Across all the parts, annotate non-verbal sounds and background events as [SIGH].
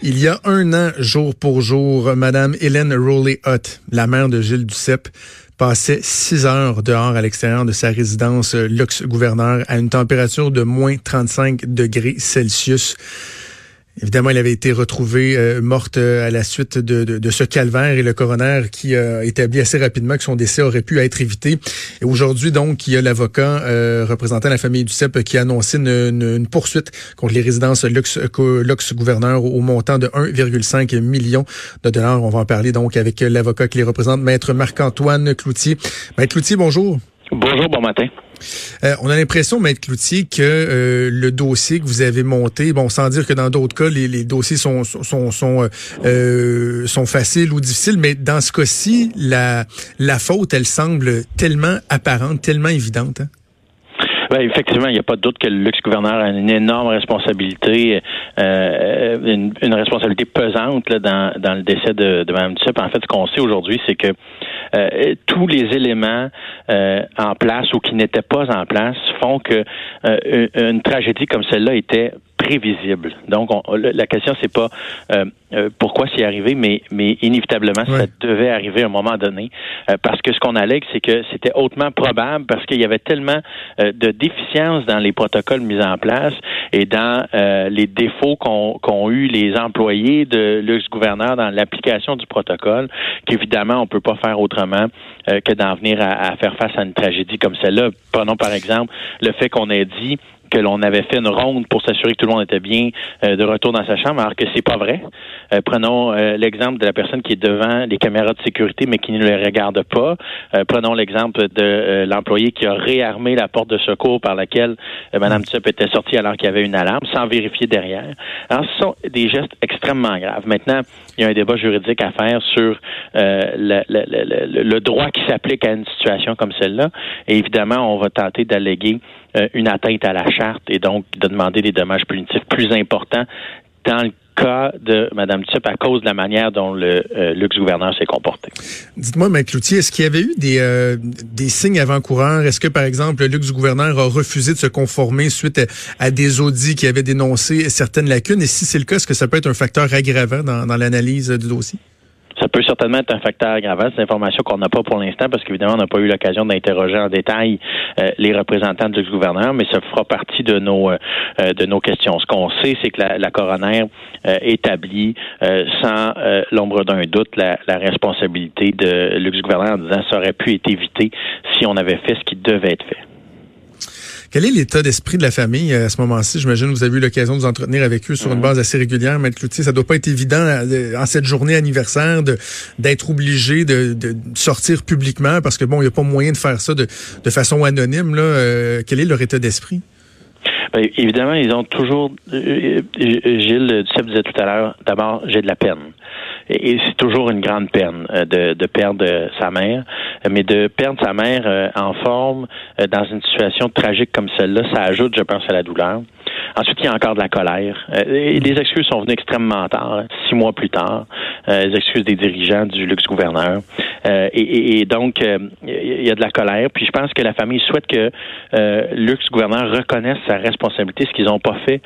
Il y a un an, jour pour jour, Madame Hélène Rowley-Hutt, la mère de Gilles Duceppe, passait six heures dehors à l'extérieur de sa résidence luxe-gouverneur à une température de moins 35 degrés Celsius. Évidemment, elle avait été retrouvée euh, morte euh, à la suite de, de, ce calvaire et le coroner qui a établi assez rapidement que son décès aurait pu être évité. Et aujourd'hui, donc, il y a l'avocat euh, représentant la famille du CEP qui a annoncé une, poursuite contre les résidences luxe, luxe gouverneur au montant de 1,5 million de dollars. On va en parler donc avec l'avocat qui les représente, Maître Marc-Antoine Cloutier. Maître Cloutier, bonjour. Bonjour, bon matin. Euh, on a l'impression, Maître Cloutier, que euh, le dossier que vous avez monté, bon, sans dire que dans d'autres cas, les, dossiers sont sont sont, euh, sont faciles ou difficiles, mais dans ce cas-ci, la la faute, elle semble tellement apparente, tellement évidente. Hein? Ben, effectivement, il n'y a pas de doute que le luxe-gouverneur a une énorme responsabilité, euh, une, une, responsabilité pesante là, dans, dans le décès de, de Mme Duceppe. En fait, ce qu'on sait aujourd'hui, c'est que euh, tous les éléments euh, en place ou qui n'étaient pas en place font que euh, une tragédie comme celle-là était prévisible. Donc, la question, c'est pas euh, euh, pourquoi c'est arrivé, mais, mais inévitablement, ça devait arriver à un moment donné. Euh, parce que ce qu'on allègue, c'est que c'était hautement probable parce qu'il y avait tellement de déficiences dans les protocoles mis en place et dans les défauts qu'ont eu les employés de l'ex-gouverneur dans l'application du protocole qu'évidemment, on peut pas faire autrement que d'en venir à, à faire face à une tragédie comme celle-là. Prenons par exemple le fait qu'on ait dit que l'on avait fait une ronde pour s'assurer que tout le monde était bien euh, de retour dans sa chambre, alors que c'est pas vrai. Euh, prenons euh, l'exemple de la personne qui est devant les caméras de sécurité mais qui ne les regarde pas. prenons l'exemple de l'employé qui a réarmé la porte de secours par laquelle Mme Tsup était sortie alors qu'il y avait une alarme sans vérifier derrière. Alors, ce sont des gestes extrêmement graves. Maintenant, il y a un débat juridique à faire sur le, le, le, droit qui s'applique à une situation comme celle-là. Et évidemment, on va tenter d'alléguer une atteinte à la charte et donc de demander des dommages punitifs plus importants dans le cas de Mme Tsup à cause de la manière dont le euh, luxe-gouverneur s'est comporté. Dites-moi, M. Cloutier, est-ce qu'il y avait eu des, euh, des signes avant-coureurs? Est-ce que, par exemple, le luxe-gouverneur a refusé de se conformer suite à, des audits qui avaient dénoncé certaines lacunes? Et si c'est le cas, est-ce que ça peut être un facteur aggravant dans l'analyse du dossier? Ça peut certainement être un facteur aggravant. C'est une information qu'on n'a pas pour l'instant parce qu'évidemment, on n'a pas eu l'occasion d'interroger en détail euh, les représentants du gouverneur, mais ça fera partie de nos euh, de nos questions. Ce qu'on sait, c'est que la, la coroner euh, établit sans l'ombre d'un doute la, la, responsabilité de luxe-gouverneur en disant ça aurait pu être évité si on avait fait ce qui devait être fait. Quel est l'état d'esprit de la famille euh, à ce moment-ci? J'imagine que vous avez eu l'occasion de vous entretenir avec eux sur une mhm. base assez régulière, Maître Cloutier. Ça doit pas être évident euh, en cette journée anniversaire d'être obligé de, de, sortir publiquement parce que bon, il n'y a pas moyen de faire ça de, de façon anonyme. Là. Euh, quel est leur état d'esprit? Ben, évidemment, ils ont toujours. Gilles Duceppe disait tout à l'heure, d'abord, j'ai de la peine. Et, c'est toujours une grande peine de, de, perdre sa mère, mais de perdre sa mère en forme dans une situation tragique comme celle-là, ça ajoute, je pense, à la douleur. Ensuite, il y a encore de la colère. Euh, et les excuses sont venues extrêmement tard, six mois plus tard. Euh, les excuses des dirigeants du luxe-gouverneur. Euh, et, donc, il y a de la colère. Puis je pense que la famille souhaite que le luxe-gouverneur reconnaisse sa responsabilité, ce qu'ils n'ont pas fait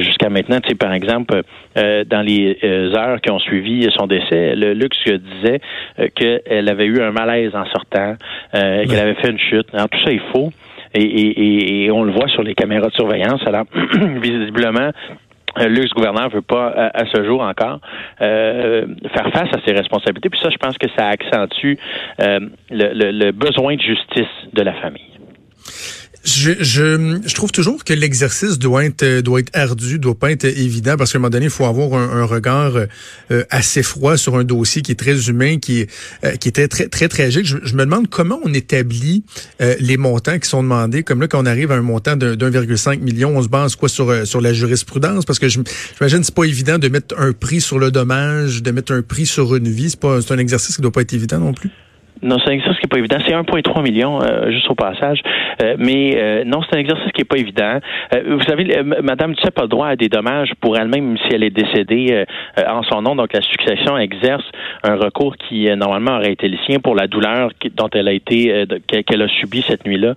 jusqu'à maintenant. Tu sais, par exemple, dans les heures qui ont suivi son décès, le luxe disait qu'elle avait eu un malaise en sortant, qu'elle avait fait une chute. Alors, tout ça est faux. Et, on le voit sur les caméras de surveillance. Alors, [CLEARS THROAT] visiblement, le luxe-gouverneur veut pas, à, ce jour encore, euh, faire face à ses responsabilités. Puis ça, je pense que ça accentue euh, le, besoin de justice de la famille. Je, trouve toujours que l'exercice doit être doit être ardu, doit pas être évident parce qu'à un moment donné, il faut avoir un, regard euh, assez froid sur un dossier qui est très humain, qui euh, qui était très très tragique. Je, je, me demande comment on établit euh, les montants qui sont demandés. Comme là, quand on arrive à un montant de 1,5 million, on se base quoi sur sur la jurisprudence? Parce que j'imagine c'est pas évident de mettre un prix sur le dommage, de mettre un prix sur une vie. C'est pas c'est un exercice qui doit pas être évident non plus. Non, c'est un exercice qui n'est pas évident. C'est 1,3 million, euh, juste au passage. Euh, mais euh, non, c'est un exercice qui n'est pas évident. vous savez, Madame Duceppe a le droit à des dommages pour elle-même si elle est décédée en son nom. Donc, la succession exerce un recours qui, normalement, aurait été le sien pour la douleur dont elle a été, qu'elle a subi cette nuit-là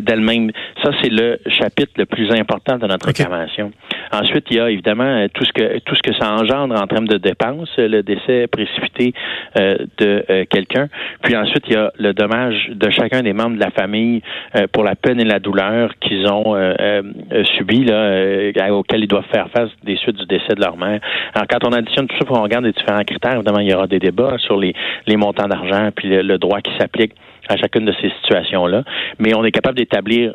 d'elle-même. Ça, c'est le chapitre le plus important de notre réclamation. Ensuite, il y a évidemment tout ce que tout ce que ça engendre en termes de dépenses, le décès précipité de quelqu'un. Puis ensuite, il y a le dommage de chacun des membres de la famille euh, pour la peine et la douleur qu'ils ont euh, euh, subi, là, auxquels ils doivent faire face des suites du décès de leur mère. Alors, quand on additionne tout ça, on regarde les différents critères, évidemment, il y aura des débats sur les, les montants d'argent puis le, droit qui s'applique à chacune de ces situations-là. Mais on est capable d'établir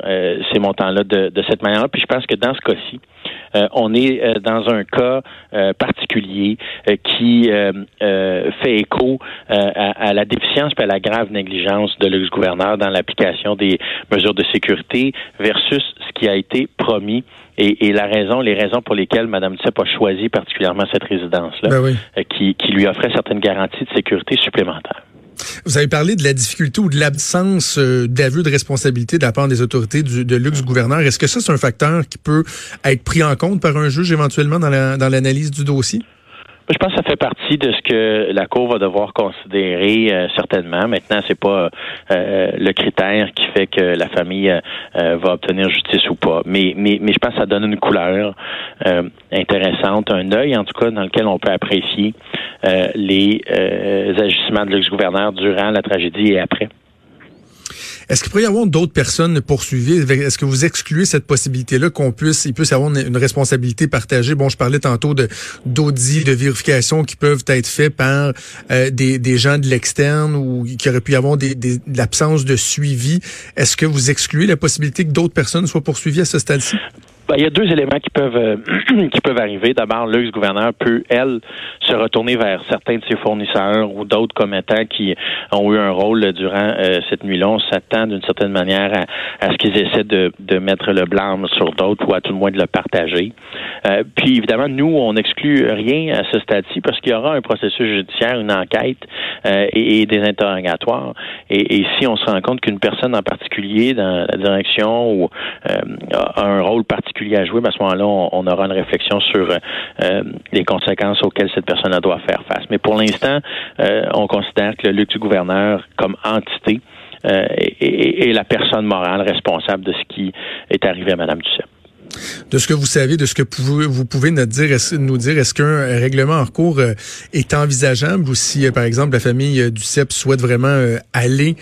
ces montants-là de, de, cette manière-là. Puis je pense que dans ce cas-ci, euh, on est euh, dans un cas euh, particulier qui fait écho à, la déficience et à la grave négligence de l'ex-gouverneur dans l'application des mesures de sécurité versus ce qui a été promis et, la raison, les raisons pour lesquelles Mme Tsep a choisi particulièrement cette résidence-là, ben qui, qui lui offrait certaines garanties de sécurité supplémentaires. Vous avez parlé de la difficulté ou de l'absence euh, d'aveu de responsabilité de la part des autorités de luxe gouverneur. Est-ce que ça, c'est un facteur qui peut être pris en compte par un juge éventuellement dans l'analyse du dossier? Je pense que ça fait partie de ce que la Cour va devoir considérer euh, certainement. Maintenant, c'est pas euh, le critère qui fait que la famille euh, va obtenir justice ou pas. Mais, mais, mais je pense que ça donne une couleur intéressante, un œil en tout cas dans lequel on peut apprécier les agissements de l'ex-gouverneur durant la tragédie et après. Est-ce qu'il pourrait y avoir d'autres personnes poursuivies? Est-ce que vous excluez cette possibilité-là qu'on puisse, il puisse avoir une, responsabilité partagée? Bon, je parlais tantôt de d'audits, de vérifications qui peuvent être faits par euh, des, des gens de l'externe ou qui aurait pu y avoir des, des, de l'absence de suivi. Est-ce que vous excluez la possibilité que d'autres personnes soient poursuivies à ce stade-ci? Ben, il y a deux éléments qui peuvent euh, [CLEARS THROAT] qui peuvent arriver. D'abord, l'ex-gouverneur peut, elle, se retourner vers certains de ses fournisseurs ou d'autres commettants qui ont eu un rôle durant euh, cette nuit-là. On s'attend d'une certaine manière à, à ce qu'ils essaient de, de, mettre le blâme sur d'autres ou à tout le moins de le partager. Euh, puis évidemment, nous, on n'exclut rien à ce stade-ci parce qu'il y aura un processus judiciaire, une enquête et, et, des interrogatoires. Et, et, si on se rend compte qu'une personne en particulier dans la direction ou a un rôle particulier à jouer, mais à ce moment-là, on, aura une réflexion sur euh, les conséquences auxquelles cette personne doit faire face. Mais pour l'instant, euh, on considère que le luxe du gouverneur comme entité euh, est, la personne morale responsable de ce qui est arrivé à Mme Duceppe de ce que vous savez, de ce que vous pouvez nous dire, est-ce qu'un règlement en cours euh, est envisageable ou si, euh, par exemple, la famille euh, du CEP souhaite vraiment aller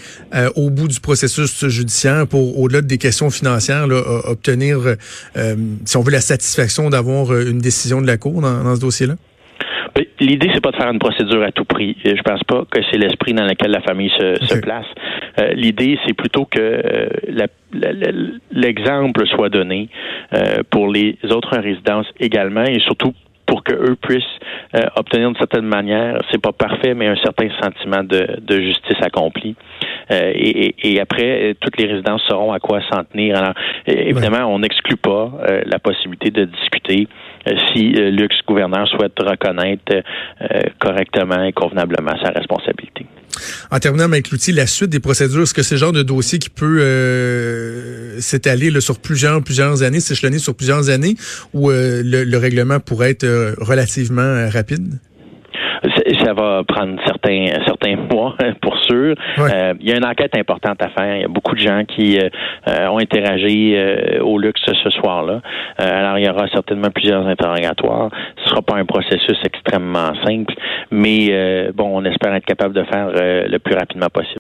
au bout du processus judiciaire pour, au-delà des questions financières, obtenir, si on veut, la satisfaction d'avoir une décision de la Cour dans ce dossier-là? L'idée, c'est pas de faire une procédure à tout prix. Je pense pas que c'est l'esprit dans lequel la famille se, place. Euh, l'idée, c'est plutôt que euh, l'exemple soit donné euh, pour les autres résidences également et surtout pour que eux puissent obtenir d'une certaine manière, c'est pas parfait, mais un certain sentiment de, justice accomplie. et, et, après, toutes les résidences sauront à quoi s'en tenir. Alors, évidemment, on n'exclut pas la possibilité de discuter euh, si euh, l'ex-gouverneur souhaite reconnaître euh, correctement et convenablement sa responsabilité. En terminant avec l'outil, la suite des procédures, est-ce que c'est le genre de dossier qui peut s'étaler sur plusieurs plusieurs années, s'échelonner sur plusieurs années, ou le, règlement pourrait être relativement rapide? ça va prendre certains certains mois pour sûr. Euh, il y a une enquête importante à faire. Il y a beaucoup de gens qui euh, euh, ont interagi au luxe ce soir-là. alors il y aura certainement plusieurs interrogatoires. Ce sera pas un processus extrêmement simple, mais bon, on espère être capable de faire le plus rapidement possible.